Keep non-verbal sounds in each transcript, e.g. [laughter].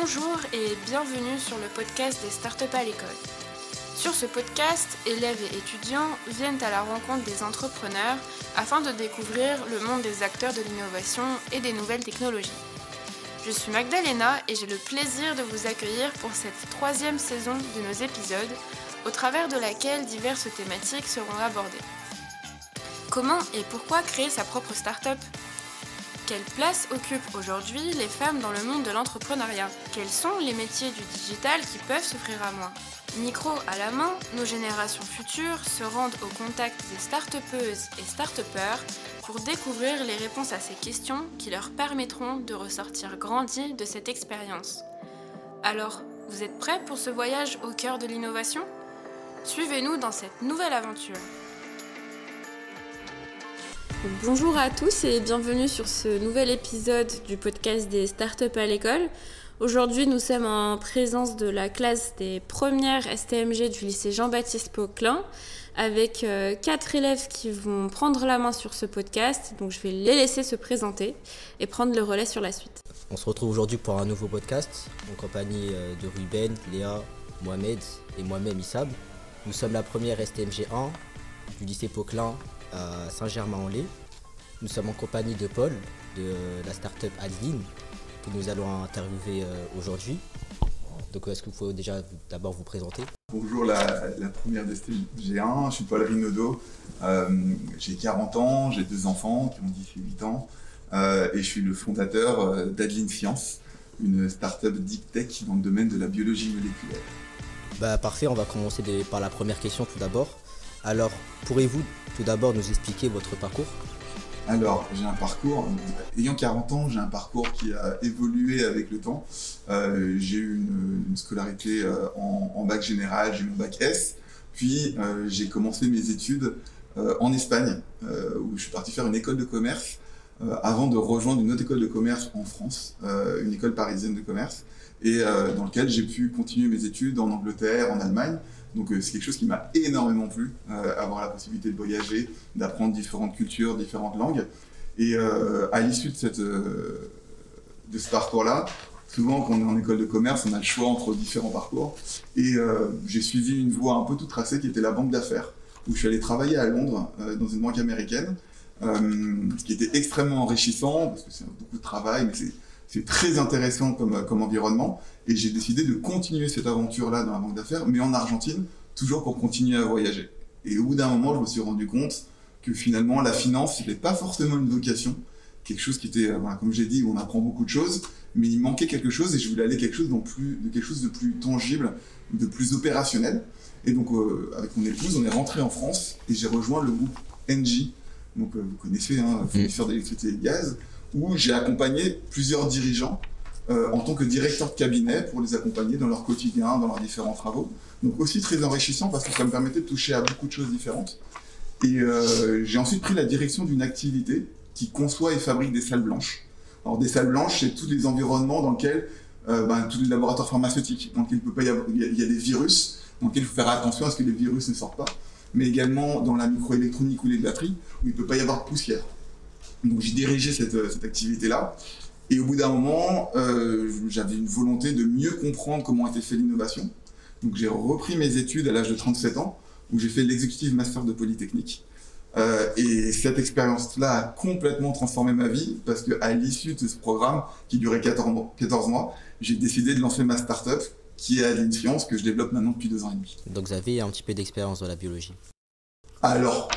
Bonjour et bienvenue sur le podcast des startups à l'école. Sur ce podcast, élèves et étudiants viennent à la rencontre des entrepreneurs afin de découvrir le monde des acteurs de l'innovation et des nouvelles technologies. Je suis Magdalena et j'ai le plaisir de vous accueillir pour cette troisième saison de nos épisodes, au travers de laquelle diverses thématiques seront abordées. Comment et pourquoi créer sa propre start-up? Quelle place occupent aujourd'hui les femmes dans le monde de l'entrepreneuriat? Quels sont les métiers du digital qui peuvent s'offrir à moi? Micro à la main, nos générations futures se rendent au contact des start et start pour découvrir les réponses à ces questions qui leur permettront de ressortir grandis de cette expérience. Alors, vous êtes prêts pour ce voyage au cœur de l'innovation? Suivez-nous dans cette nouvelle aventure. Bonjour à tous et bienvenue sur ce nouvel épisode du podcast des startups à l'école. Aujourd'hui, nous sommes en présence de la classe des premières STMG du lycée Jean-Baptiste Poquelin avec euh, quatre élèves qui vont prendre la main sur ce podcast. Donc, je vais les laisser se présenter et prendre le relais sur la suite. On se retrouve aujourd'hui pour un nouveau podcast en compagnie euh, de Ruben, Léa, Mohamed et moi-même Issab. Nous sommes la première STMG 1 du lycée Poquelin à Saint-Germain-en-Laye. Nous sommes en compagnie de Paul de la start-up Adeline que nous allons interviewer euh, aujourd'hui. Donc est-ce que vous pouvez déjà d'abord vous présenter? Bonjour la, première des G1, je suis Paul Rinaudot, euh, j'ai 40 ans, j'ai deux enfants qui ont 10 et 8 ans euh, et je suis le fondateur d'Adeline Science, une start-up deep tech dans le domaine de la biologie moléculaire. Bah, parfait, on va commencer par la première question tout d'abord. Alors, pourriez-vous tout d'abord nous expliquer votre parcours? Alors, j'ai un parcours, ayant 40 ans, j'ai un parcours qui a évolué avec le temps. Euh, j'ai eu une, scolarité euh, en, bac général, j'ai eu mon bac S, puis euh, j'ai commencé mes études en Espagne, où je suis parti faire une école de commerce avant de rejoindre une autre école de commerce en France, une école parisienne de commerce, et dans lequel j'ai pu continuer mes études en Angleterre, en Allemagne. Donc euh, c'est quelque chose qui m'a énormément plu, euh, avoir la possibilité de voyager, d'apprendre différentes cultures, différentes langues. Et euh, à l'issue de, ce parcours-là, souvent quand on est en école de commerce, on a le choix entre différents parcours. Et j'ai suivi une voie un peu tout tracée qui était la banque d'affaires, où je suis allé travailler à Londres dans une banque américaine, ce qui était extrêmement enrichissant, parce que c'est beaucoup de travail, mais c'est très intéressant comme, comme environnement. Et j'ai décidé de continuer cette aventure-là dans la banque d'affaires, mais en Argentine, toujours pour continuer à voyager. Et au bout d'un moment, je me suis rendu compte que finalement, la finance, n'était pas forcément une vocation, quelque chose qui était, euh, comme j'ai dit, où on apprend beaucoup de choses, mais il manquait quelque chose et je voulais aller quelque chose dans plus, de quelque chose de plus tangible, de plus opérationnel. Et donc, euh, avec mon épouse, on est rentré en France et j'ai rejoint le groupe Engie, donc euh, vous connaissez, hein, fournisseur d'électricité et de gaz, où j'ai accompagné plusieurs dirigeants euh, en tant que directeur de cabinet pour les accompagner dans leur quotidien, dans leurs différents travaux. Donc aussi très enrichissant parce que ça me permettait de toucher à beaucoup de choses différentes. Et euh, j'ai ensuite pris la direction d'une activité qui conçoit et fabrique des salles blanches. Alors des salles blanches, c'est tous les environnements dans lesquels, euh, ben, tous les laboratoires pharmaceutiques, dans lesquels il peut pas y avoir, il y a des virus, dans lesquels il faut faire attention à ce que les virus ne sortent pas, mais également dans la microélectronique ou les batteries, où il ne peut pas y avoir de poussière. Donc j'ai dirigé cette, cette activité-là. Et au bout d'un moment, euh, j'avais une volonté de mieux comprendre comment était fait l'innovation. Donc j'ai repris mes études à l'âge de 37 ans, où j'ai fait l'executive master de Polytechnique. Euh, et cette expérience-là a complètement transformé ma vie, parce qu'à l'issue de ce programme, qui durait 14 mois, j'ai décidé de lancer ma start-up, qui est Adeline Science, que je développe maintenant depuis deux ans et demi. Donc vous avez un petit peu d'expérience dans la biologie Alors,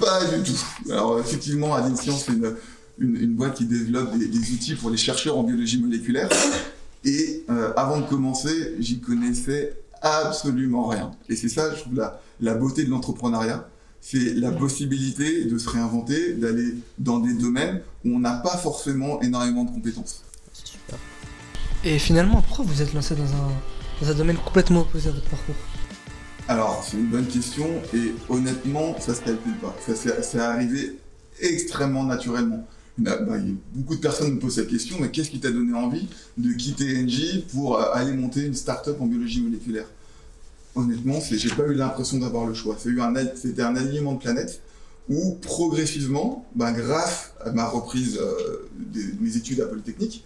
pas du tout. Alors effectivement, Adeline Science, c'est une une, boîte qui développe des, outils pour les chercheurs en biologie moléculaire. Et euh, avant de commencer, j'y connaissais absolument rien. Et c'est ça, je trouve, la, la beauté de l'entrepreneuriat. C'est la possibilité de se réinventer, d'aller dans des domaines où on n'a pas forcément énormément de compétences. Super. Et finalement, pourquoi vous êtes lancé dans un, dans un domaine complètement opposé à votre parcours? Alors, c'est une bonne question et honnêtement, ça se calcule pas. Ça, c'est arrivé extrêmement naturellement. Bah, bah, beaucoup de personnes me posent cette question, mais qu'est-ce qui t'a donné envie de quitter NG pour euh, aller monter une start-up en biologie moléculaire? Honnêtement, j'ai pas eu l'impression d'avoir le choix. C'était un, alignement de planètes où progressivement, bah, grâce à ma reprise euh, de mes études à Polytechnique,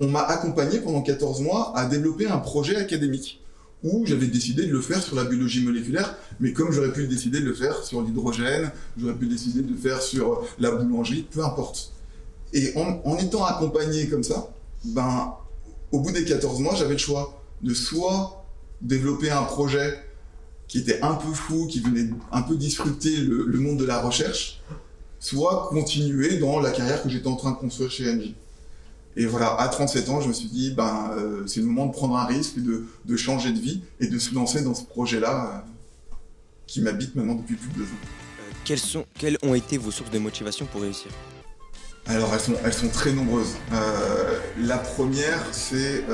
on m'a accompagné pendant 14 mois à développer un projet académique où j'avais décidé de le faire sur la biologie moléculaire, mais comme j'aurais pu décider de le faire sur l'hydrogène, j'aurais pu décider de le faire sur la boulangerie, peu importe. Et en, en étant accompagné comme ça, ben, au bout des 14 mois, j'avais le choix de soit développer un projet qui était un peu fou, qui venait un peu disrupter le, le monde de la recherche, soit continuer dans la carrière que j'étais en train de construire chez Engie. Et voilà, à 37 ans, je me suis dit, ben, euh, c'est le moment de prendre un risque, de, de, changer de vie et de se lancer dans ce projet-là euh, qui m'habite maintenant depuis plus de deux ans. Euh, quelles, sont, quelles ont été vos sources de motivation pour réussir? Alors, elles sont, elles sont très nombreuses. La première, c'est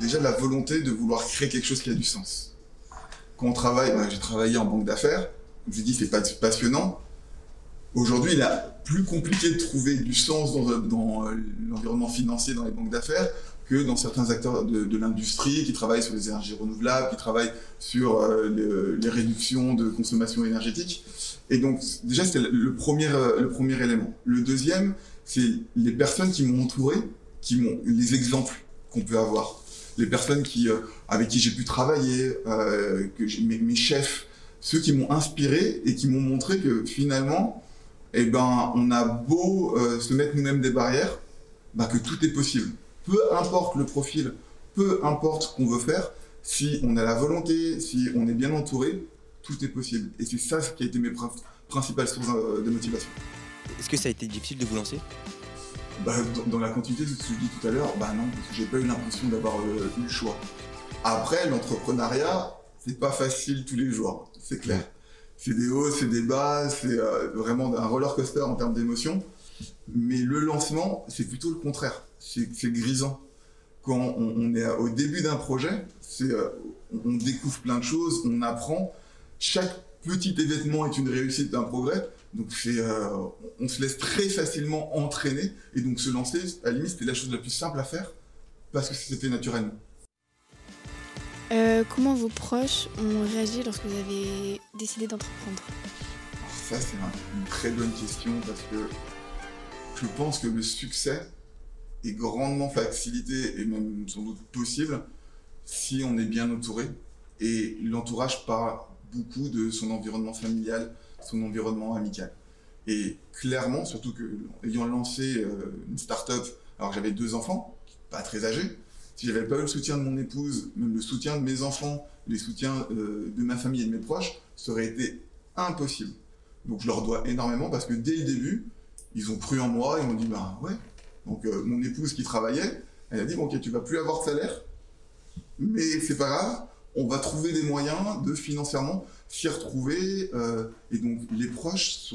déjà la volonté de vouloir créer quelque chose qui a du sens. Quand on travaille, ben, j'ai travaillé en banque d'affaires, je dis, c'est pas passionnant. Aujourd'hui, il est plus compliqué de trouver du sens dans, euh, l'environnement financier dans les banques d'affaires que dans certains acteurs de, l'industrie qui travaillent sur les énergies renouvelables, qui travaillent sur euh, les, réductions de consommation énergétique. Et donc, déjà, c'était le premier, euh, le premier élément. Le deuxième, c'est les personnes qui m'ont entouré, qui m'ont les exemples qu'on peut avoir. Les personnes qui, avec qui j'ai pu travailler, mes chefs, ceux qui m'ont inspiré et qui m'ont montré que finalement, eh ben, on a beau euh, se mettre nous-mêmes des barrières, bah, que tout est possible. Peu importe le profil, peu importe ce qu'on veut faire, si on a la volonté, si on est bien entouré, tout est possible. Et c'est ça ce qui a été mes principales sources euh, de motivation. Est-ce que ça a été difficile de vous lancer? Bah, dans, la continuité de ce que je dis tout à l'heure, bah non, parce que j'ai pas eu l'impression d'avoir euh, eu le choix. Après, l'entrepreneuriat, c'est pas facile tous les jours, c'est clair. C'est des hauts, c'est des bas, c'est euh, vraiment un roller coaster en termes d'émotions. Mais le lancement, c'est plutôt le contraire. C'est grisant. Quand on, est au début d'un projet, euh, on découvre plein de choses, on apprend. Chaque petit événement est une réussite, un progrès. Donc euh, on se laisse très facilement entraîner et donc se lancer, à la limite, c'était la chose la plus simple à faire parce que c'était naturellement. Euh, comment vos proches ont réagi lorsque vous avez décidé d'entreprendre Ça, c'est une très bonne question parce que je pense que le succès est grandement facilité et même sans doute possible si on est bien entouré. Et l'entourage parle beaucoup de son environnement familial, son environnement amical. Et clairement, surtout que ayant lancé euh, une start-up alors j'avais deux enfants, pas très âgés, si j'avais pas eu le soutien de mon épouse, même le soutien de mes enfants, les soutiens euh, de ma famille et de mes proches, ça aurait été impossible. Donc je leur dois énormément parce que dès le début, ils ont cru en moi, ils m'ont dit bah ouais. Donc euh, mon épouse qui travaillait, elle a dit bon ok tu vas plus avoir de salaire, mais c'est pas grave, on va trouver des moyens de financièrement s'y retrouver. Euh, et donc les proches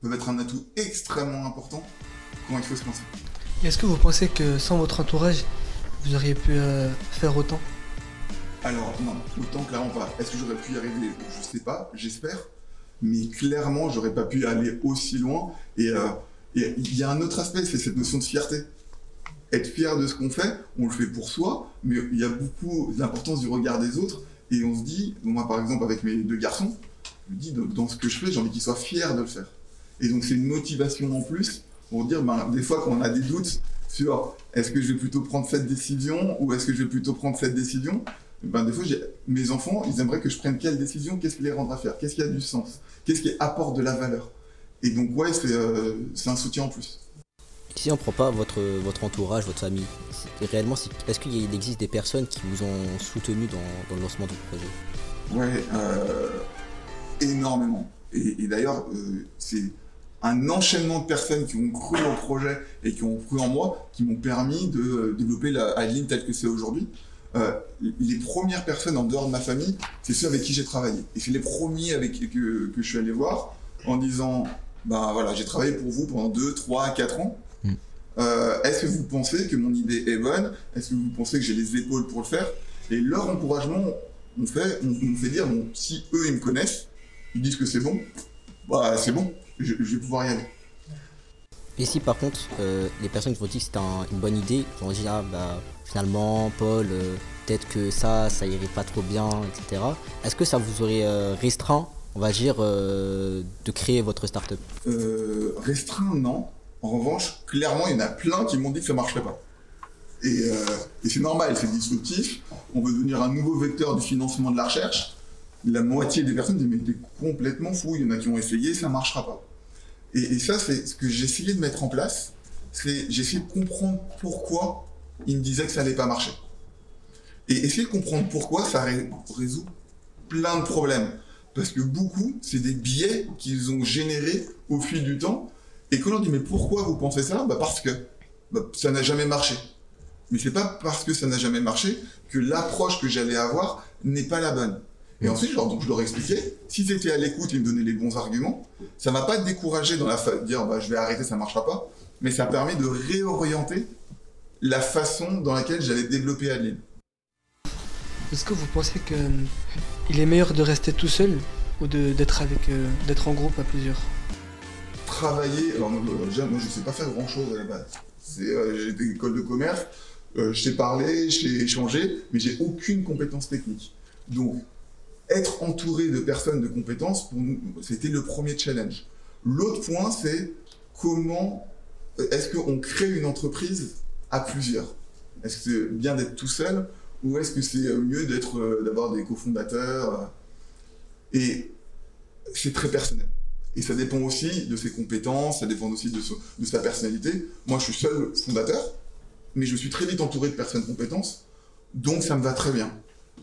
peuvent être un atout extrêmement important quand il faut se lancer. Est-ce que vous pensez que sans votre entourage, vous auriez pu euh, faire autant? Alors non, autant clairement pas. Est-ce que j'aurais pu y arriver? Je sais pas, j'espère. Mais clairement, j'aurais pas pu aller aussi loin. Et il euh, y a un autre aspect, c'est cette notion de fierté. Être fier de ce qu'on fait, on le fait pour soi, mais il y a beaucoup d'importance du regard des autres. Et on se dit, moi par exemple avec mes deux garçons, je me dis dans ce que je fais, j'ai envie qu'ils soient fiers de le faire. Et donc c'est une motivation en plus pour dire, ben, des fois quand on a des doutes, sur est-ce que je vais plutôt prendre cette décision ou est-ce que je vais plutôt prendre cette décision? Ben, des fois, mes enfants, ils aimeraient que je prenne quelle décision, qu'est-ce qui les rendra faire, qu'est-ce qui a du sens, qu'est-ce qui apporte de la valeur? Et donc, ouais, c'est euh, un soutien en plus. Si on ne prend pas votre, votre entourage, votre famille, réellement, est-ce qu'il existe des personnes qui vous ont soutenu dans, dans le lancement du projet? Ouais, euh, énormément. Et, et d'ailleurs, euh, c'est un enchaînement de personnes qui ont cru au projet et qui ont cru en moi, qui m'ont permis de développer la Adeline telle que c'est aujourd'hui. Euh, les premières personnes en dehors de ma famille, c'est ceux avec qui j'ai travaillé. Et c'est les premiers avec que, que je suis allé voir en disant, ben voilà, j'ai travaillé pour vous pendant 2, 3, 4 ans. Mm. Euh, Est-ce que vous pensez que mon idée est bonne? Est-ce que vous pensez que j'ai les épaules pour le faire? Et leur encouragement, on fait, on, on fait dire, bon, si eux, ils me connaissent, ils disent que c'est bon, bah c'est bon, je, je, vais pouvoir y aller. Et si par contre, euh, les personnes qui vont dire que c'est un, une bonne idée, vont dire, ah, bah, finalement, Paul, euh, peut-être que ça, ça irait pas trop bien, etc. Est-ce que ça vous aurait euh, restreint, on va dire, de créer votre start-up? Restreint, non. En revanche, clairement, il y en a plein qui m'ont dit que ça marcherait pas. Et, et c'est normal, c'est disruptif. On veut devenir un nouveau vecteur du financement de la recherche. La moitié des personnes disent mais t'es complètement fou. Il y en a qui ont essayé, ça marchera pas. Et, ça, c'est ce que j'ai essayé de mettre en place. C'est j'ai essayé de comprendre pourquoi ils me disaient que ça allait pas marcher. Et essayer de comprendre pourquoi, ça ré- résout plein de problèmes. Parce que beaucoup, c'est des biais qu'ils ont générés au fil du temps. Et quand on dit, mais pourquoi vous pensez ça? Bah Parce que bah, ça n'a jamais marché. Mais c'est pas parce que ça n'a jamais marché que l'approche que j'allais avoir n'est pas la bonne. Et ensuite, je leur, donc, je leur expliquais, s'ils étaient à l'écoute et me donnaient les bons arguments, ça m'a pas découragé dans la fa- de dire, bah, je vais arrêter, ça marchera pas. Mais ça permet de réorienter la façon dans laquelle j'allais développer Adeline. Est-ce que vous pensez que euh, il est meilleur de rester tout seul ou de- d'être avec euh, d'être en groupe à plusieurs? Travailler. Alors, euh, déjà, moi, je sais pas faire grand chose à la base. C'est, euh, j'ai été école de commerce, euh, je sais parler, je sais échanger, mais j'ai aucune compétence technique. Donc, être entouré de personnes de compétences, c'était le premier challenge. L'autre point, c'est comment euh, est-ce qu'on crée une entreprise à plusieurs? Est-ce que c'est bien d'être tout seul ou est-ce que c'est euh, mieux d'être, euh, d'avoir des cofondateurs Et c'est très personnel. Et ça dépend aussi de ses compétences, ça dépend aussi de, de sa personnalité. Moi, je suis seul fondateur, mais je suis très vite entouré de personnes compétences, donc ça me va très bien.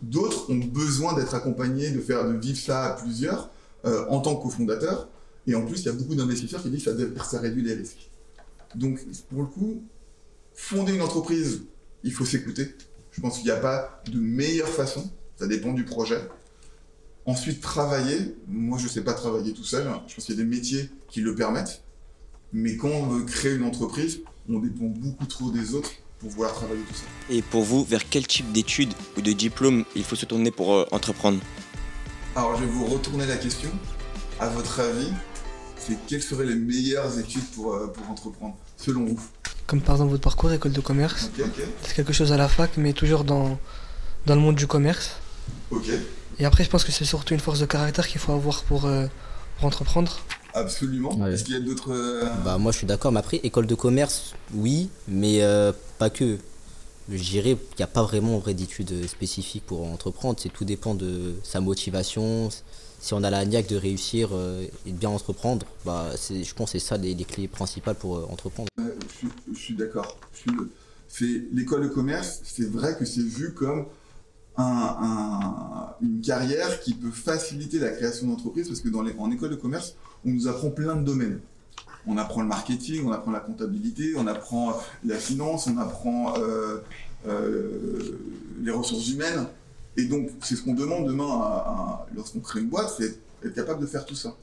D'autres ont besoin d'être accompagnés, de faire, de vivre ça à plusieurs euh, en tant que cofondateur. Et en plus, il y a beaucoup d'investisseurs qui disent que ça, ça réduit les risques. Donc, pour le coup, fonder une entreprise, il faut s'écouter. Je pense qu'il n'y a pas de meilleure façon. Ça dépend du projet. Ensuite, travailler. Moi, je ne sais pas travailler tout seul. Je pense qu'il y a des métiers qui le permettent. Mais quand on veut créer une entreprise, on dépend beaucoup trop des autres pour vouloir travailler tout seul. Et pour vous, vers quel type d'études ou de diplôme il faut se tourner pour euh, entreprendre? Alors, je vais vous retourner la question. À votre avis, c'est quelles seraient les meilleures études pour, euh, pour entreprendre, selon vous? Comme par exemple votre parcours école de commerce, Ok, ok. c'est quelque chose à la fac, mais toujours dans dans le monde du commerce. Ok, Et après, je pense que c'est surtout une force de caractère qu'il faut avoir pour, euh, pour entreprendre. Absolument. Ouais. Est-ce qu'il y a d'autres. euh, Bah moi je suis d'accord, mais après école de commerce, oui, mais euh, pas que. Je dirais qu'il n'y a pas vraiment en vrai d'études spécifiques pour entreprendre, c'est tout dépend de sa motivation. Si on a la niaque de réussir euh, et de bien entreprendre, bah c'est, je pense que c'est ça les, les clés principales pour entreprendre. Je suis, je suis d'accord. L'école de commerce. C'est vrai que c'est vu comme un- un- une carrière qui peut faciliter la création d'entreprise parce que dans les, en école de commerce, on nous apprend plein de domaines. On apprend le marketing, on apprend la comptabilité, on apprend la finance, on apprend euh, euh, les ressources humaines. Et donc, c'est ce qu'on demande demain lorsqu'on crée une boîte, c'est être capable de faire tout ça.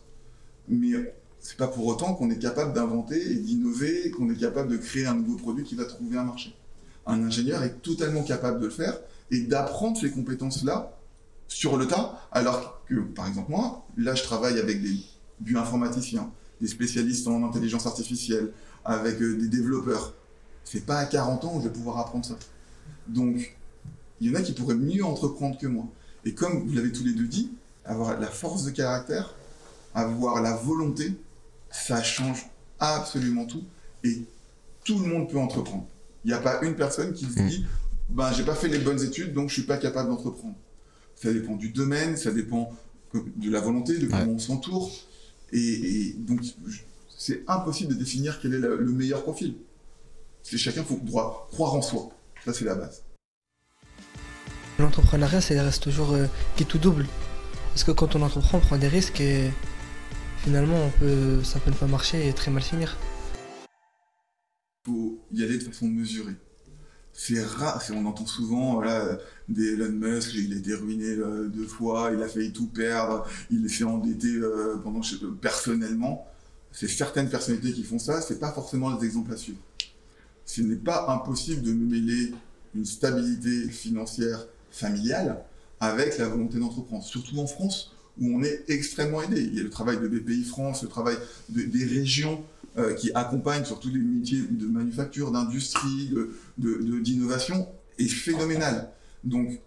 Mais c'est pas pour autant qu'on est capable d'inventer et d'innover, qu'on est capable de créer un nouveau produit qui va trouver un marché. Un ingénieur est totalement capable de le faire et d'apprendre ces compétences-là sur le tas, alors que, par exemple, moi, là, je travaille avec des bioinformaticiens, des spécialistes en intelligence artificielle, avec euh, des développeurs. C'est pas à 40 ans où je vais pouvoir apprendre ça. Donc, il y en a qui pourraient mieux entreprendre que moi. Et comme vous l'avez tous les deux dit, avoir la force de caractère, avoir la volonté, ça change absolument tout. Et tout le monde peut entreprendre. Il n'y a pas une personne qui se Mm. dit ben, j'ai pas fait les bonnes études, donc je suis pas capable d'entreprendre. Ça dépend du domaine, ça dépend de la volonté, de comment Ouais. on s'entoure. Et, et donc, c'est impossible de définir quel est le, le meilleur profil. C'est chacun faut droit croire en soi. Ça, c'est la base. L'entrepreneuriat, ça reste toujours euh, qui tout double. Parce que quand on entreprend, on prend des risques et finalement, on peut, ça peut ne pas marcher et très mal finir. faut y aller de façon mesurée. C'est rare, on entend souvent voilà, des Elon Musk, il a été ruiné euh, deux fois, il a failli tout perdre, il s'est endetté euh, pendant, personnellement. C'est certaines personnalités qui font ça, c'est pas forcément les exemples à suivre. Ce n'est pas impossible de mêler une stabilité financière familiale avec la volonté d'entreprendre, surtout en France où on est extrêmement aidé. Il y a le travail de BPI France, le travail de- des régions euh, qui accompagne sur tous les métiers de manufacture, d'industrie, de- de- de- d'innovation, est phénoménal. Donc,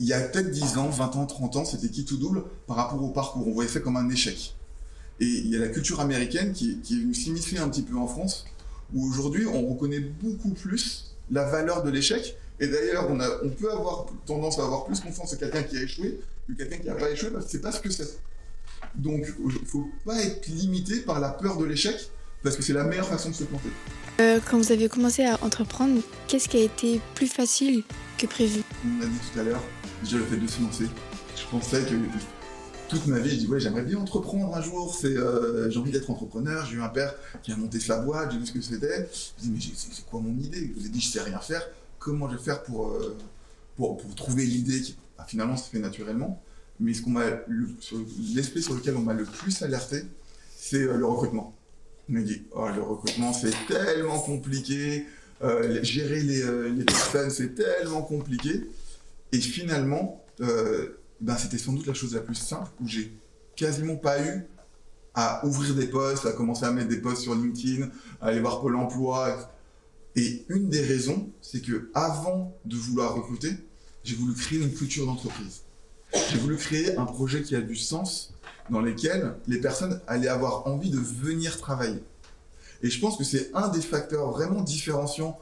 il y a peut-être 10 ans, 20 ans, 30 ans, c'était qui tout double par rapport au parcours. On voyait ça comme un échec. Et il y a la culture américaine qui, qui est venue s'immiscer un petit peu en France, où aujourd'hui, on reconnaît beaucoup plus la valeur de l'échec. Et d'ailleurs, on, on peut avoir tendance à avoir plus confiance en quelqu'un qui a échoué que quelqu'un qui n'a pas échoué parce que c'est pas ce que c'est. Donc, il faut pas être limité par la peur de l'échec parce que c'est la meilleure façon de se planter. Euh, quand vous avez commencé à entreprendre, qu'est-ce qui a été plus facile que prévu? On a dit tout à l'heure, déjà le fait de se lancer. Je pensais que toute ma vie, je dis ouais, j'aimerais bien entreprendre un jour. C'est, euh, j'ai envie d'être entrepreneur. J'ai eu un père qui a monté sa boîte, j'ai vu ce que c'était. Je dis mais c'est c'est quoi mon idée? Je vous ai dit je sais rien faire. Comment je vais faire pour euh, pour, pour trouver l'idée qui bah, finalement se fait naturellement. Mais ce qu'on m'a le- sur lequel on m'a le plus alerté, c'est euh, le recrutement. On m'a dit oh le recrutement c'est tellement compliqué. Euh, gérer les, euh, les personnes, c'est tellement compliqué. Et finalement, ben, c'était sans doute la chose la plus simple où j'ai quasiment pas eu à ouvrir des postes, à commencer à mettre des posts sur LinkedIn, à aller voir Pôle emploi. Et une des raisons, c'est que avant de vouloir recruter, j'ai voulu créer une culture d'entreprise. J'ai voulu créer un projet qui a du sens, dans lequel les personnes allaient avoir envie de venir travailler. Et je pense que c'est un des facteurs vraiment différenciants.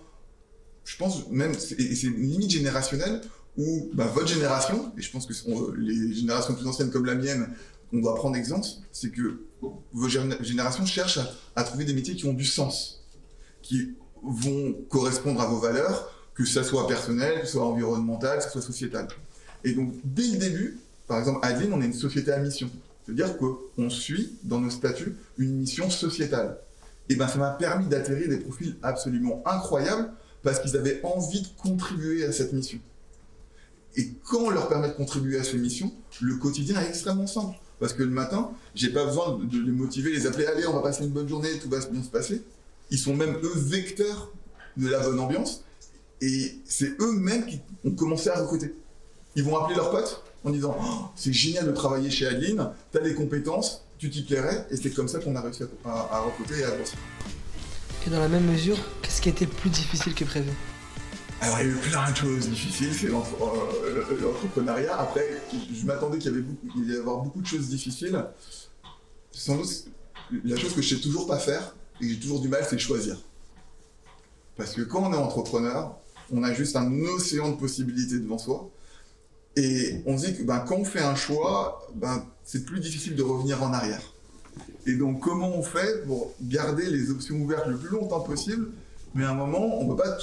Je pense même, et c'est une limite générationnelle où bah, votre génération, et je pense que les générations plus anciennes comme la mienne, on doit prendre exemple, c'est que vos gén- générations cherchent à, à trouver des métiers qui ont du sens, qui vont correspondre à vos valeurs, que ça soit personnel, que ce soit environnemental, que ce soit sociétal. Et donc, dès le début, par exemple, Adeline, on est une société à mission. C'est-à-dire qu'on suit, dans nos statuts, une mission sociétale. Et ben, ça m'a permis d'atterrir des profils absolument incroyables parce qu'ils avaient envie de contribuer à cette mission. Et quand on leur permet de contribuer à cette mission, le quotidien est extrêmement simple. Parce que le matin, j'ai pas besoin de les motiver, les appeler, allez, on va passer une bonne journée, tout va bien se passer. Ils sont même eux vecteurs de la bonne ambiance. Et c'est eux-mêmes qui ont commencé à recruter. Ils vont appeler leurs potes en disant Oh, c'est génial de travailler chez Adeline, t'as les compétences, tu t'y plairais. Et c'est comme ça qu'on a réussi à, à- à recruter et à avancer. Et dans la même mesure, qu'est-ce qui a été plus difficile que prévu? Alors, il y a eu plein de choses difficiles, c'est euh, l'entrepreneuriat. Après, je m'attendais qu'il y avait beaucoup, il y avoir beaucoup de choses difficiles. Sans doute, la chose que je sais toujours pas faire et que j'ai toujours du mal, c'est choisir. Parce que quand on est entrepreneur, on a juste un océan de possibilités devant soi. Et on dit que ben, quand on fait un choix, ben, c'est plus difficile de revenir en arrière. Et donc, comment on fait pour garder les options ouvertes le plus longtemps possible Mais à un moment, on ne peut pas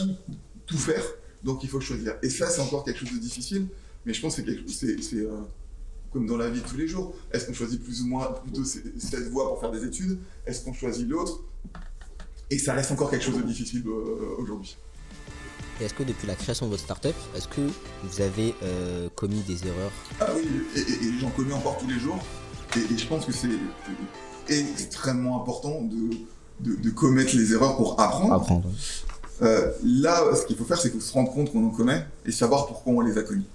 tout faire, donc il faut choisir. Et ça, c'est encore quelque chose de difficile, mais je pense que c'est euh, comme dans la vie de tous les jours. Est-ce qu'on choisit plus ou moins cette voie pour faire des études? Est-ce qu'on choisit l'autre? Et ça reste encore quelque chose de difficile euh, aujourd'hui. Et est-ce que depuis la création de votre startup, est-ce que vous avez euh, commis des erreurs? Ah oui, et, et- et j'en commets encore tous les jours, et, je pense que c'est extrêmement important de, de, de commettre les erreurs pour apprendre. Apprendre. Euh, là, ce qu'il faut faire, c'est se rendre compte qu'on en commet et savoir pourquoi on les a commis.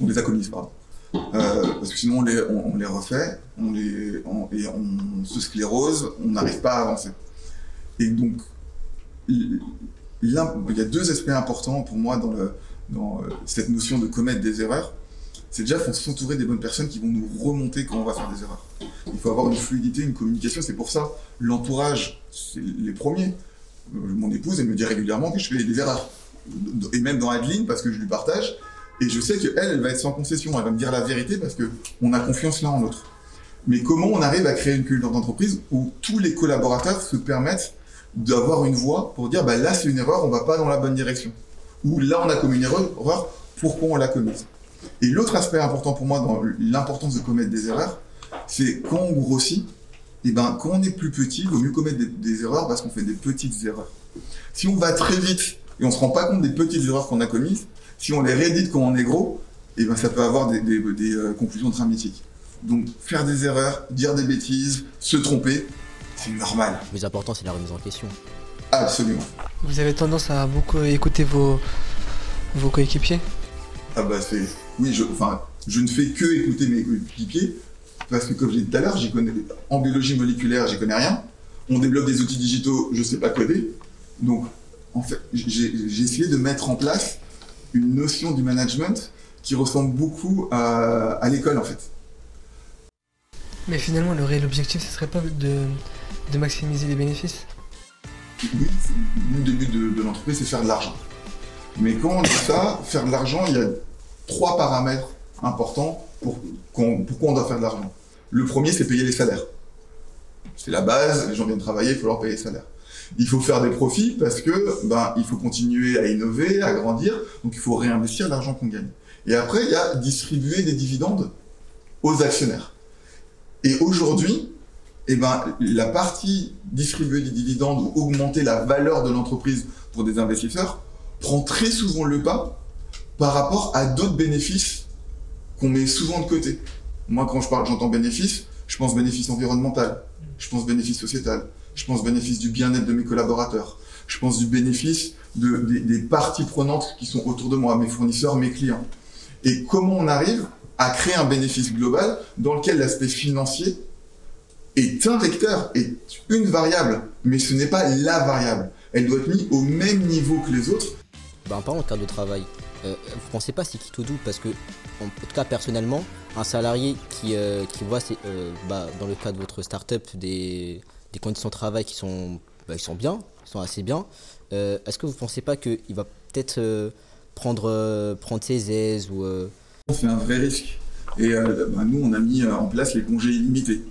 On les a commises, pardon. Euh, parce que sinon, on les, on, on les refait, on les, on- et on se sclérose, on n'arrive pas à avancer. Et donc, il y a deux aspects importants pour moi dans, euh, cette notion de commettre des erreurs. C'est déjà, faut s'entourer des bonnes personnes qui vont nous remonter quand on va faire des erreurs. Il faut avoir une fluidité, une communication. C'est pour ça, l'entourage, c'est les premiers. Euh, mon épouse, elle me dit régulièrement que je fais des erreurs. Et même dans Adeline, parce que je lui partage. Et je sais qu'elle, elle va être sans concession. Elle va me dire la vérité parce que on a confiance l'un en l'autre. Mais comment on arrive à créer une culture d'entreprise où tous les collaborateurs se permettent d'avoir une voix pour dire bah là c'est une erreur, on va pas dans la bonne direction. Ou là on a commis une erreur, pourquoi on l'a commise? Et l'autre aspect important pour moi dans l'importance de commettre des erreurs, c'est quand on grossit, et ben quand on est plus petit, il vaut mieux commettre des, erreurs parce qu'on fait des petites erreurs. Si on va très vite et on se rend pas compte des petites erreurs qu'on a commises, si on les réédite quand on est gros, et ben ça peut avoir des, des- des, euh, conclusions dramatiques. Donc faire des erreurs, dire des bêtises, se tromper, c'est normal. Le plus important, c'est la remise en question. Absolument. Vous avez tendance à beaucoup écouter vos, vos coéquipiers? Ah bah c'est... Oui, je, enfin, je ne fais que écouter mes coéquipiers, parce que comme j'ai dit tout à l'heure, j'y connais... en biologie moléculaire, j'y connais rien. On développe des outils digitaux, je sais pas coder. Donc, en fait, j'ai j'ai essayé de mettre en place une notion du management qui ressemble beaucoup à, à l'école, en fait. Mais finalement, le réel objectif, ce serait pas de, de maximiser les bénéfices Oui, l'une des buts de, l'entreprise, c'est faire de l'argent. Mais quand on dit ça, faire de l'argent, il y a trois paramètres importants pour qu'on- pourquoi on doit faire de l'argent. Le premier, c'est payer les salaires. C'est la base, les gens viennent travailler, il faut leur payer les salaires. Il faut faire des profits parce que ben, il faut continuer à innover, à grandir, donc il faut réinvestir l'argent qu'on gagne. Et après, il y a distribuer des dividendes aux actionnaires. Et aujourd'hui, eh ben, la partie distribuer des dividendes ou augmenter la valeur de l'entreprise pour des investisseurs prend très souvent le pas par rapport à d'autres bénéfices qu'on met souvent de côté. Moi, quand je parle, j'entends bénéfice, je pense bénéfice environnemental, je pense bénéfice sociétal, je pense bénéfice du bien-être de mes collaborateurs, je pense du bénéfice de, des, des parties prenantes qui sont autour de moi, mes fournisseurs, mes clients. Et comment on arrive à créer un bénéfice global dans lequel l'aspect financier est un vecteur, est une variable, mais ce n'est pas la variable. Elle doit être mise au même niveau que les autres. Ben, en parlant de cadre de travail, euh, vous pensez pas c'est quitte au double parce que, en tout cas personnellement, un salarié qui, euh, qui voit, ses- euh, bah, dans le cas de votre start-up, des, des conditions de travail qui sont, bah, ils sont bien, ils sont assez bien, euh, est-ce que vous pensez pas qu'il va peut-être prendre, euh, prendre ses aises ou euh, C'est un vrai risque. Et euh, bah, nous, on a mis en place les congés illimités.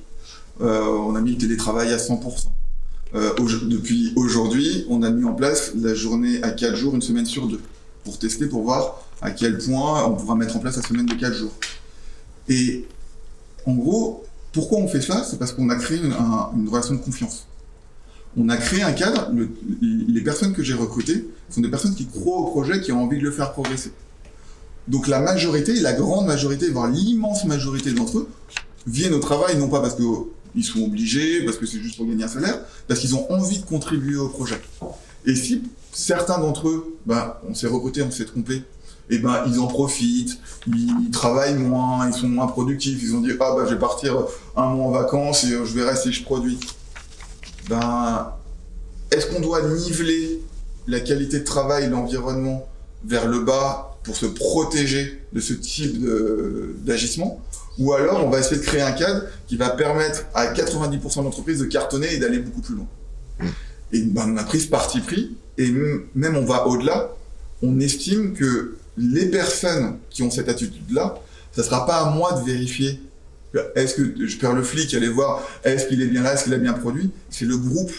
Euh, on a mis le télétravail à 100%. Euh, depuis aujourd'hui, on a mis en place la journée à 4 jours, une semaine sur deux, pour tester, pour voir à quel point on pourra mettre en place la semaine de 4 jours. Et en gros, pourquoi on fait ça? C'est parce qu'on a créé une, un- une relation de confiance. On a créé un cadre, le- les personnes que j'ai recrutées sont des personnes qui croient au projet, qui ont envie de le faire progresser. Donc la majorité, la grande majorité, voire l'immense majorité d'entre eux, viennent au travail non pas parce qu'ils sont obligés, parce que c'est juste pour gagner un salaire, parce qu'ils ont envie de contribuer au projet. Et si certains d'entre eux, ben, on s'est recruté, on s'est trompé, et ben ils en profitent, ils travaillent moins, ils sont moins productifs, ils ont dit ah ben je vais partir un mois en vacances et euh, je verrai si je produis. Ben est-ce qu'on doit niveler la qualité de travail, l'environnement vers le bas pour se protéger de ce type d'agissement? Ou alors on va essayer de créer un cadre qui va permettre à 90% d'entreprises de cartonner et d'aller beaucoup plus loin. Et ben, on a pris ce parti pris et même on va au-delà. On estime que les personnes qui ont cette attitude-là, ça sera pas à moi de vérifier. Est-ce que je perds le flic, aller voir, est-ce qu'il est bien là, est-ce qu'il a bien produit C'est le groupe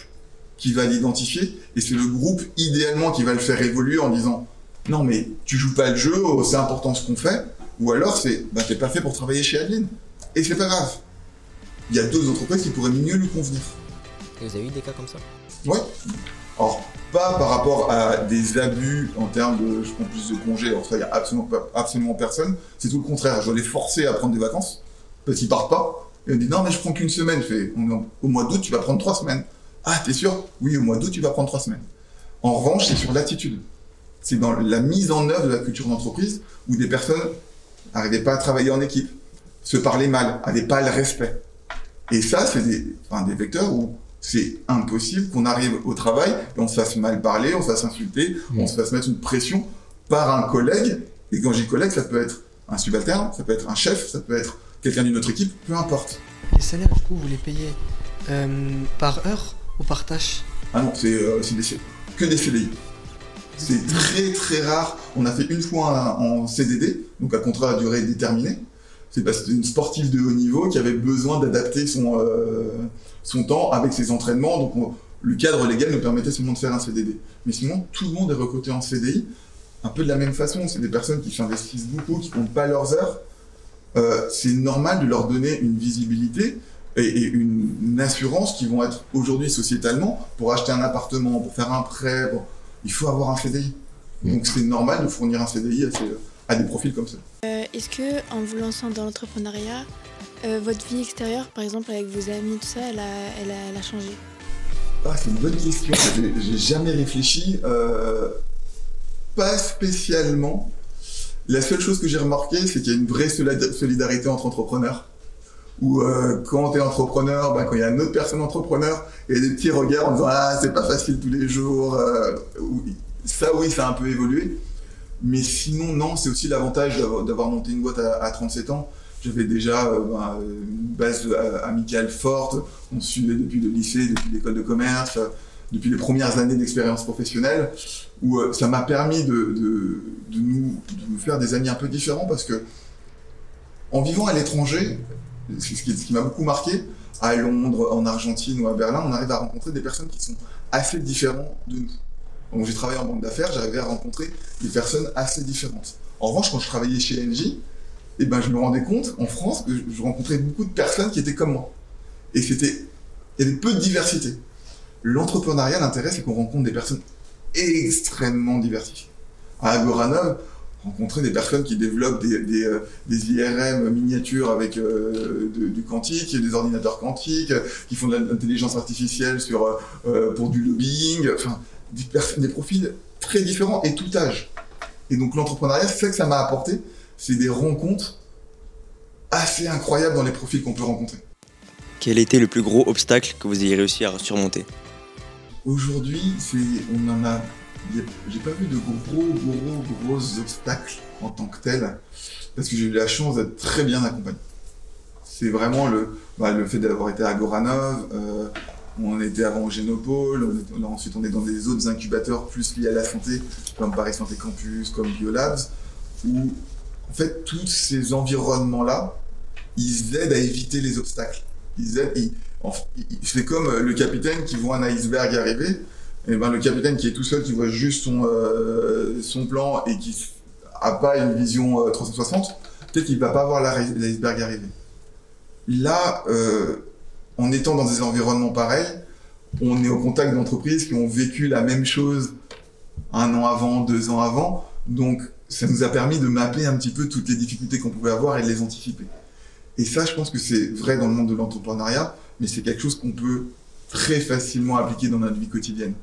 qui va l'identifier et c'est le groupe idéalement qui va le faire évoluer en disant non mais tu joues pas le jeu, oh, c'est important ce qu'on fait, ou alors c'est bah t'es pas fait pour travailler chez Adeline et c'est pas grave. Il y a deux entreprises qui pourraient mieux lui convenir. et vous avez eu des cas comme ça? Ouais. Alors, pas par rapport à des abus en termes de je prends plus de congés, alors ça, il n'y a absolument, absolument personne. C'est tout le contraire. Je dois les forcer à prendre des vacances parce qu'ils partent pas. Et on dit non, mais je prends qu'une semaine. En- au mois d'août, tu vas prendre trois semaines. Ah, t'es sûr? Oui, au mois d'août, tu vas prendre trois semaines. En revanche, c'est sur l'attitude. C'est dans la mise en œuvre de la culture d'entreprise où des personnes n'arrivaient pas à travailler en équipe, se parlaient mal, n'avaient pas le respect. Et ça, c'est des, enfin, des vecteurs où c'est impossible qu'on arrive au travail et on se fasse mal parler, on se fasse insulter, on se fasse mettre une pression par un collègue. Et quand j'ai collègue, ça peut être un subalterne, ça peut être un chef, ça peut être quelqu'un d'une autre équipe, peu importe. Les salaires, du coup, vous les payez euh, par heure ou par tâche? Ah non, c'est euh, que des CDI. C'est très très rare. On a fait une fois en CDD, donc un contrat à durée déterminée. C'est parce que c'était une sportive de haut niveau qui avait besoin d'adapter son, euh, son temps avec ses entraînements. Donc on- le cadre légal nous permettait seulement de faire un CDD. Mais sinon, tout le monde est recruté en CDI. Un peu de la même façon. C'est des personnes qui s'investissent beaucoup, qui comptent pas leurs heures. Euh, c'est normal de leur donner une visibilité et, une, une assurance qui vont être aujourd'hui sociétalement pour acheter un appartement, pour faire un prêt. bon, il faut avoir un CDI. Donc c'est normal de fournir un CDI à, ces- à des profils comme ça. Euh, Est-ce que en vous lançant dans l'entrepreneuriat, euh, votre vie extérieure, par exemple avec vos amis, tout ça, elle a, elle a, elle a changé? Ah, c'est une bonne question. J'ai- jamais réfléchi. Euh, pas spécialement. La seule chose que j'ai remarqué, c'est qu'il y a une vraie solida- solidarité entre entrepreneurs. Où euh, quand tu es entrepreneur, ben, quand il y a une autre personne entrepreneur, il y a des petits regards en disant Ah, c'est pas facile tous les jours. euh, ça, oui, ça a un peu évolué. Mais sinon, non, c'est aussi l'avantage d'avoir- monté une boîte à, à 37 ans. J'avais déjà euh, ben, une base amicale forte. On suivait depuis le lycée, depuis l'école de commerce. depuis les premières années d'expérience professionnelle, où ça m'a permis de, de nous faire des amis un peu différents parce que en vivant à l'étranger, ce qui, m'a beaucoup marqué, à Londres, en Argentine ou à Berlin, on arrive à rencontrer des personnes qui sont assez différentes de nous. Donc j'ai travaillé en banque d'affaires, j'arrivais à rencontrer des personnes assez différentes. En revanche, quand je travaillais chez NJ, eh ben, je me rendais compte en France que je rencontrais beaucoup de personnes qui étaient comme moi. Et c'était, il y avait peu de diversité. L'entrepreneuriat, l'intérêt, c'est qu'on rencontre des personnes extrêmement diversifiées. À Agoranov, rencontrer des personnes qui développent des, des, euh, des IRM miniatures avec euh, de- du quantique, des ordinateurs quantiques, qui font de l'intelligence artificielle sur, euh, pour du lobbying, enfin, des, des profils très différents et tout âge. Et donc l'entrepreneuriat, c'est ça que ça m'a apporté, c'est des rencontres assez incroyables dans les profils qu'on peut rencontrer. Quel était le plus gros obstacle que vous ayez réussi à surmonter? Aujourd'hui, on en a- j'ai pas vu de gros, gros, gros obstacles en tant que tel, parce que j'ai eu la chance d'être très bien accompagné. C'est vraiment le, bah, le fait d'avoir été à Goranov, euh, on était avant au Génopole, ensuite on est dans des autres incubateurs plus liés à la santé, comme Paris Santé Campus, comme Biolabs, où en fait tous ces environnements-là, ils aident à éviter les obstacles. C'est comme euh, le capitaine qui voit un iceberg arriver, et ben le capitaine qui est tout seul, qui voit juste son, euh, son plan et qui a pas une vision euh, 360, peut-être qu'il va pas voir l'iceberg arriver. Là, euh, en étant dans des environnements pareils, on est au contact d'entreprises qui ont vécu la même chose un an avant, deux ans avant, donc ça nous a permis de mapper un petit peu toutes les difficultés qu'on pouvait avoir et de les anticiper. Et ça, je pense que c'est vrai dans le monde de l'entrepreneuriat, mais c'est quelque chose qu'on peut très facilement appliquer dans notre vie quotidienne.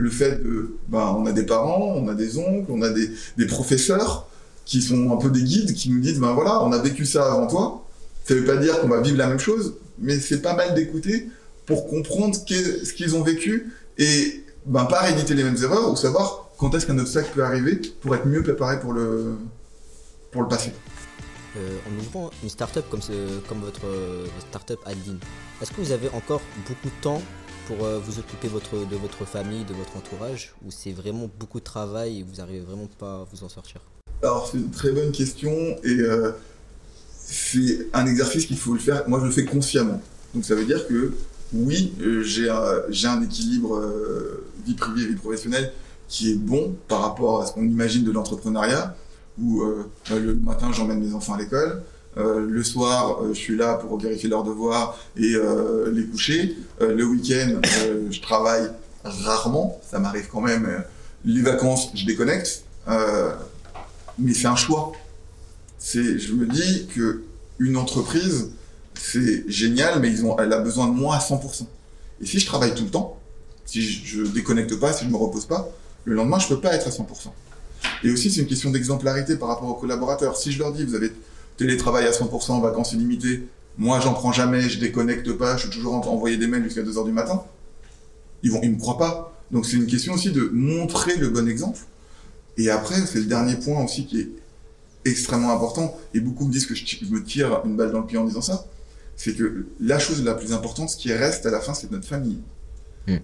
Le fait de, ben, on a des parents, on a des oncles, on a des, des professeurs qui sont un peu des guides, qui nous disent, ben voilà, on a vécu ça avant toi. Ça veut pas dire qu'on va vivre la même chose, mais c'est pas mal d'écouter pour comprendre ce qu'ils ont vécu et ben, pas rééditer les mêmes erreurs ou savoir quand est-ce qu'un obstacle peut arriver pour être mieux préparé pour le, pour le passé. Euh, en ouvrant une startup comme, comme votre, euh, votre startup est-ce que vous avez encore beaucoup de temps pour euh, vous occuper de votre famille, de votre entourage, ou c'est vraiment beaucoup de travail et vous arrivez vraiment pas à vous en sortir? Alors, c'est une très bonne question et euh, c'est un exercice qu'il faut le faire. Moi, je le fais consciemment. Donc, ça veut dire que oui, euh, j'ai un, un équilibre vie privée, vie professionnelle qui est bon par rapport à ce qu'on imagine de l'entrepreneuriat, où bah, le matin, j'emmène mes enfants à l'école. Euh, le soir, euh, je suis là pour vérifier leurs devoirs et euh, les coucher. Le week-end, je travaille rarement. Ça m'arrive quand même. les vacances, je déconnecte. Mais c'est un choix. C'est, je me dis que une entreprise, c'est génial, mais ils ont, elle a besoin de moi à 100%. Et si je travaille tout le temps, si je, je déconnecte pas, si je me repose pas, le lendemain, je peux pas être à 100%. Et aussi, c'est une question d'exemplarité par rapport aux collaborateurs. Si je leur dis, vous avez télétravail à 100%, vacances illimitées, moi, j'en prends jamais, je déconnecte pas, je suis toujours en train d'envoyer des mails jusqu'à 2 heures du matin, ils vont, ils me croient pas. Donc, c'est une question aussi de montrer le bon exemple. Et après, c'est le dernier point aussi qui est extrêmement important, et beaucoup me disent que je, me tire une balle dans le pied en disant ça, c'est que la chose la plus importante, ce qui reste à la fin, c'est notre famille. Mm.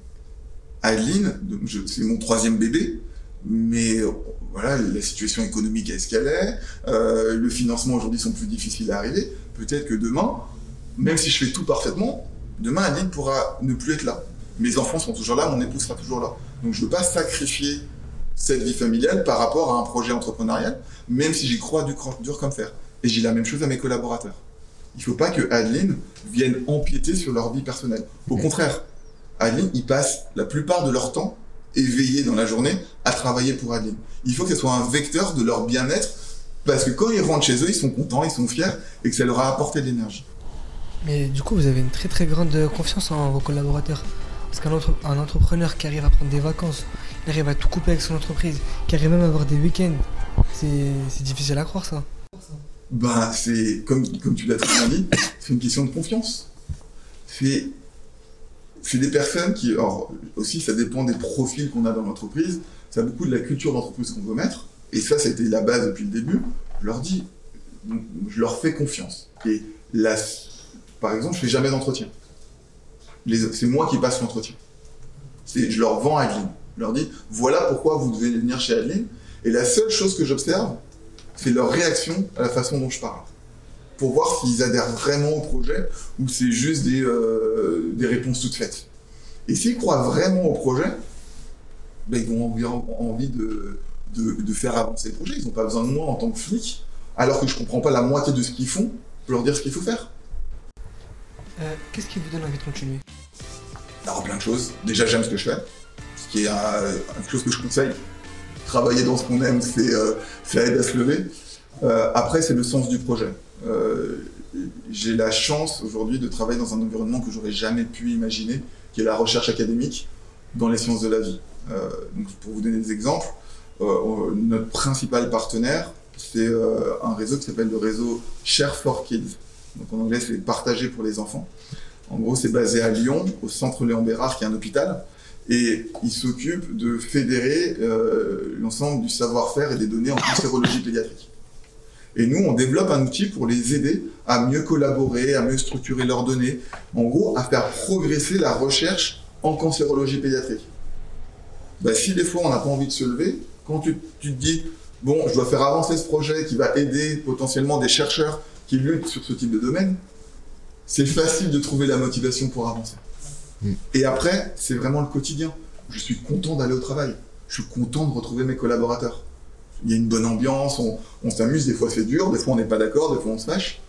Adeline, c'est mon troisième bébé, mais euh, voilà, la situation économique est ce qu'elle est, euh, le financement aujourd'hui sont plus difficiles à arriver, peut-être que demain, même si je fais tout parfaitement, demain Adeline pourra ne plus être là. Mes enfants seront toujours là, mon épouse sera toujours là. Donc je ne veux pas sacrifier cette vie familiale par rapport à un projet entrepreneurial, même si j'y crois dur, dur comme fer. Et j'ai la même chose à mes collaborateurs. Il ne faut pas que Adeline vienne empiéter sur leur vie personnelle. Au contraire, Adeline, ils passent la plupart de leur temps éveillés dans la journée à travailler pour Adeline. Il faut que ce soit un vecteur de leur bien-être, parce que quand ils rentrent chez eux, ils sont contents, ils sont fiers, et que ça leur a apporté de l'énergie. Mais du coup, vous avez une très très grande confiance en vos collaborateurs. Parce qu'un entre- un entrepreneur qui arrive à prendre des vacances, il arrive à tout couper avec son entreprise, qui arrive même à avoir des week-ends, c'est c'est difficile à croire ça. Ben, c'est, comme, comme tu l'as très bien dit, c'est une question de confiance. C'est, c'est des personnes qui, alors, aussi, ça dépend des profils qu'on a dans l'entreprise, ça a beaucoup de la culture d'entreprise qu'on veut mettre, et ça, ça a été la base depuis le début. Je leur dis, je leur fais confiance. Et la, par exemple, je fais jamais d'entretien. C'est moi qui passe l'entretien. Je leur vends Adeline. Je leur dis voilà pourquoi vous devez venir chez Adeline. Et la seule chose que j'observe, c'est leur réaction à la façon dont je parle. Pour voir s'ils adhèrent vraiment au projet ou c'est juste des, euh, des réponses toutes faites. Et s'ils croient vraiment au projet, ben, ils vont avoir envie de, de, de faire avancer le projet. Ils n'ont pas besoin de moi en tant que flic, alors que je comprends pas la moitié de ce qu'ils font, pour leur dire ce qu'il faut faire. Euh, Qu'est-ce qui vous donne envie de continuer? Alors plein de choses. Déjà j'aime ce que je fais, ce qui est euh, une chose que je conseille. Travailler dans ce qu'on aime, c'est euh, ça aide à se lever. Euh, après c'est le sens du projet. Euh, J'ai la chance aujourd'hui de travailler dans un environnement que j'aurais jamais pu imaginer, qui est la recherche académique dans les sciences de la vie. Euh, donc pour vous donner des exemples, euh, notre principal partenaire, c'est un réseau qui s'appelle le réseau Share for Kids. Donc en anglais, c'est partagé pour les enfants. En gros, c'est basé à Lyon, au centre Léon Bérard, qui est un hôpital. Et il s'occupe de fédérer l'ensemble du savoir-faire et des données en cancérologie pédiatrique. Et nous, on développe un outil pour les aider à mieux collaborer, à mieux structurer leurs données. En gros, à faire progresser la recherche en cancérologie pédiatrique. Bah, si des fois on n'a pas envie de se lever, quand tu, tu te dis, bon, je dois faire avancer ce projet qui va aider potentiellement des chercheurs qui luttent sur ce type de domaine, c'est facile de trouver la motivation pour avancer. Mm. Et après, c'est vraiment le quotidien. Je suis content d'aller au travail. Je suis content de retrouver mes collaborateurs. Il y a une bonne ambiance, on, s'amuse, des fois c'est dur, des fois on n'est pas d'accord, des fois on se fâche,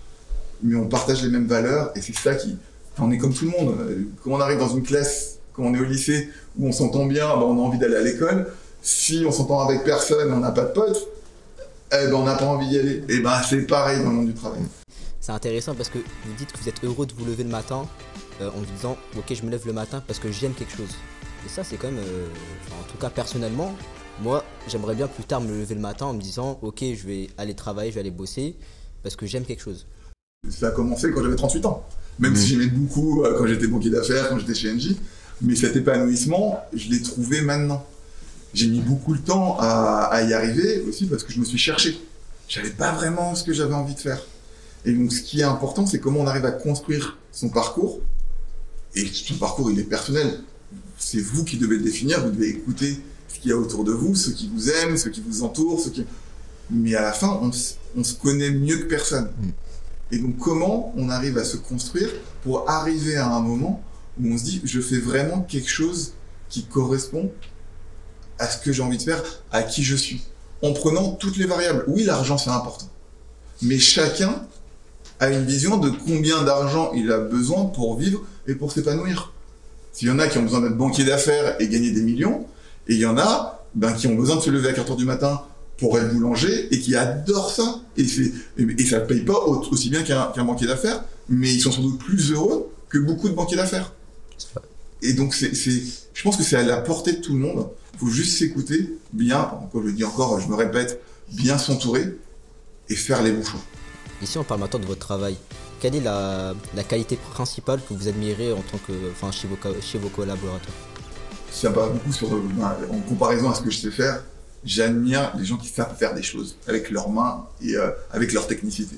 mais on partage les mêmes valeurs et c'est ça qui. on est comme tout le monde. Quand on arrive dans une classe, quand on est au lycée, où on s'entend bien, ben, on a envie d'aller à l'école. Si on s'entend avec personne, on n'a pas de potes, eh ben on n'a pas envie d'y aller. Et ben c'est pareil dans le monde du travail. C'est intéressant parce que vous dites que vous êtes heureux de vous lever le matin euh, en vous disant ok je me lève le matin parce que j'aime quelque chose. Et ça c'est quand même, euh, en tout cas personnellement, moi j'aimerais bien plus tard me lever le matin en me disant ok je vais aller travailler, je vais aller bosser parce que j'aime quelque chose. Ça a commencé quand j'avais 38 ans. Même si j'aimais beaucoup euh, quand j'étais banquier d'affaires, quand j'étais chez NJ. Mais cet épanouissement, je l'ai trouvé maintenant. J'ai mis beaucoup de temps à, à y arriver aussi parce que je me suis cherché. Je savais pas vraiment ce que j'avais envie de faire. Et donc, ce qui est important, c'est comment on arrive à construire son parcours. Et son parcours, il est personnel. C'est vous qui devez le définir. Vous devez écouter ce qu'il y a autour de vous, ceux qui vous aiment, ceux qui vous entourent, ceux qui. Mais à la fin, on, se connaît mieux que personne. Et donc, comment on arrive à se construire pour arriver à un moment où on se dit, je fais vraiment quelque chose qui correspond à ce que j'ai envie de faire, à qui je suis, en prenant toutes les variables. Oui, l'argent, c'est important. Mais chacun a une vision de combien d'argent il a besoin pour vivre et pour s'épanouir. S'il y en a qui ont besoin d'être banquier d'affaires et gagner des millions, et il y en a ben, qui ont besoin de se lever à 4 heures du matin pour être boulanger et qui adorent ça. Et, ça ne paye pas au- aussi bien qu'un, banquier d'affaires, mais ils sont sans doute plus heureux que beaucoup de banquiers d'affaires. Et donc, je pense que c'est à la portée de tout le monde. Il faut juste s'écouter, bien, encore je le dis encore, je me répète, bien s'entourer et faire les bons choix. Ici on parle maintenant de votre travail. Quelle est la, qualité principale que vous admirez en tant que, enfin chez vos collaborateurs? Ça va beaucoup sur, ben, en comparaison à ce que je sais faire, j'admire les gens qui savent faire des choses avec leurs mains et euh, avec leur technicité.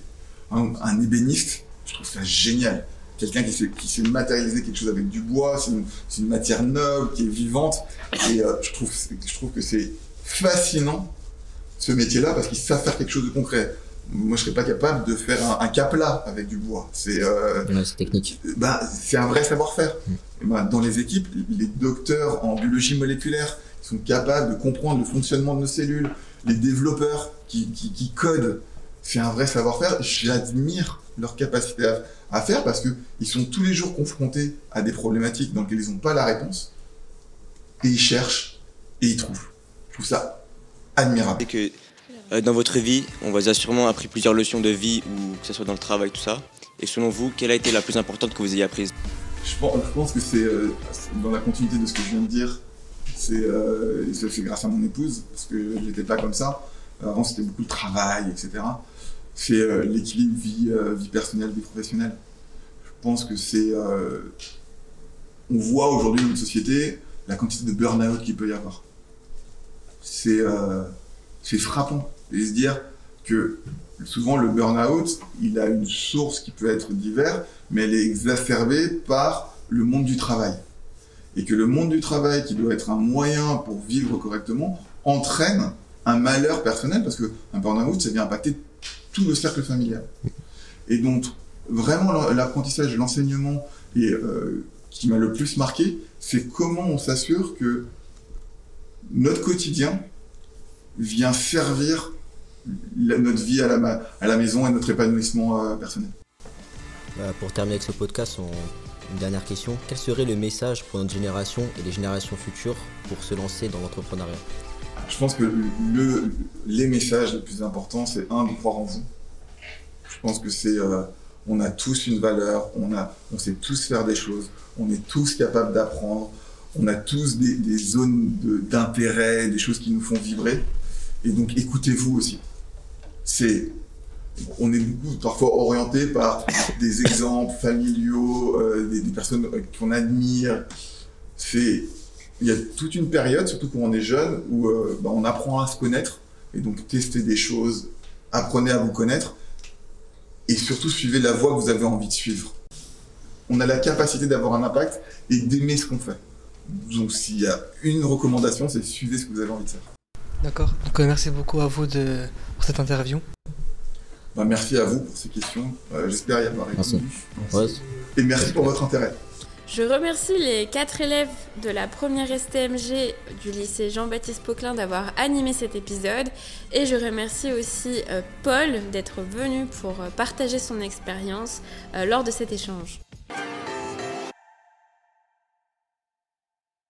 Un, un ébéniste, je trouve ça génial. Quelqu'un qui sait, qui sait matérialiser quelque chose avec du bois, c'est une, matière noble, qui est vivante. Et euh, je, trouve, je trouve que c'est fascinant ce métier-là parce qu'ils savent faire quelque chose de concret. Moi, je serais pas capable de faire un, un capla avec du bois. C'est euh, Ouais, C'est technique. ben, c'est un vrai savoir-faire. Ben, dans les équipes, les docteurs en biologie moléculaire qui sont capables de comprendre le fonctionnement de nos cellules, les développeurs qui, qui, codent, c'est un vrai savoir-faire. J'admire leur capacité à, faire parce qu'ils sont tous les jours confrontés à des problématiques dans lesquelles ils n'ont pas la réponse. Et ils cherchent et ils trouvent. Je trouve ça admirable. Euh, dans votre vie, on vous a sûrement appris plusieurs leçons de vie, ou que ce soit dans le travail, tout ça. Et selon vous, quelle a été la plus importante que vous ayez apprise? Je pense, que c'est euh, dans la continuité de ce que je viens de dire. C'est euh, grâce à mon épouse, parce que j'étais pas comme ça. Avant, c'était beaucoup le travail, etc. C'est euh, l'équilibre vie, vie personnelle, vie professionnelle. Je pense que c'est. on voit aujourd'hui dans notre société la quantité de burn-out qu'il peut y avoir. C'est frappant. Et se dire que souvent le burn-out, il a une source qui peut être divers, mais elle est exacerbée par le monde du travail. et que le monde du travail, qui doit être un moyen pour vivre correctement, entraîne un malheur personnel, parce qu'un burn-out, ça vient impacter tout le cercle familial. Et donc, vraiment, l'apprentissage, l'enseignement, et euh, qui m'a le plus marqué, c'est comment on s'assure que notre quotidien vient servir notre vie à la, à la maison et notre épanouissement euh, personnel. Bah, pour terminer avec ce podcast, une dernière question. Quel serait le message pour notre génération et les générations futures pour se lancer dans l'entrepreneuriat? Je pense que le, les messages les plus importants, c'est un, de croire en vous. Je pense que c'est... Euh, on a tous une valeur, on, a, on sait tous faire des choses, on est tous capables d'apprendre, on a tous des, des zones d'intérêt, des choses qui nous font vibrer. Et donc écoutez-vous aussi. C'est on est beaucoup parfois orienté par des [laughs] exemples familiaux, euh, des, personnes qu'on admire. C'est il y a toute une période, surtout quand on est jeune, où euh, bah, on apprend à se connaître et donc tester des choses, apprenez à vous connaître et surtout suivez la voie que vous avez envie de suivre. On a la capacité d'avoir un impact et d'aimer ce qu'on fait. Donc s'il y a une recommandation, c'est suivez ce que vous avez envie de faire. D'accord. Donc euh, merci beaucoup à vous de, pour cette interview. Bah, merci à vous pour ces questions. Euh, j'espère y avoir répondu. Merci. Et merci pour votre intérêt. Je remercie les quatre élèves de la première STMG du lycée Jean-Baptiste Poquelin d'avoir animé cet épisode et je remercie aussi euh, Paul d'être venu pour partager son expérience lors de cet échange.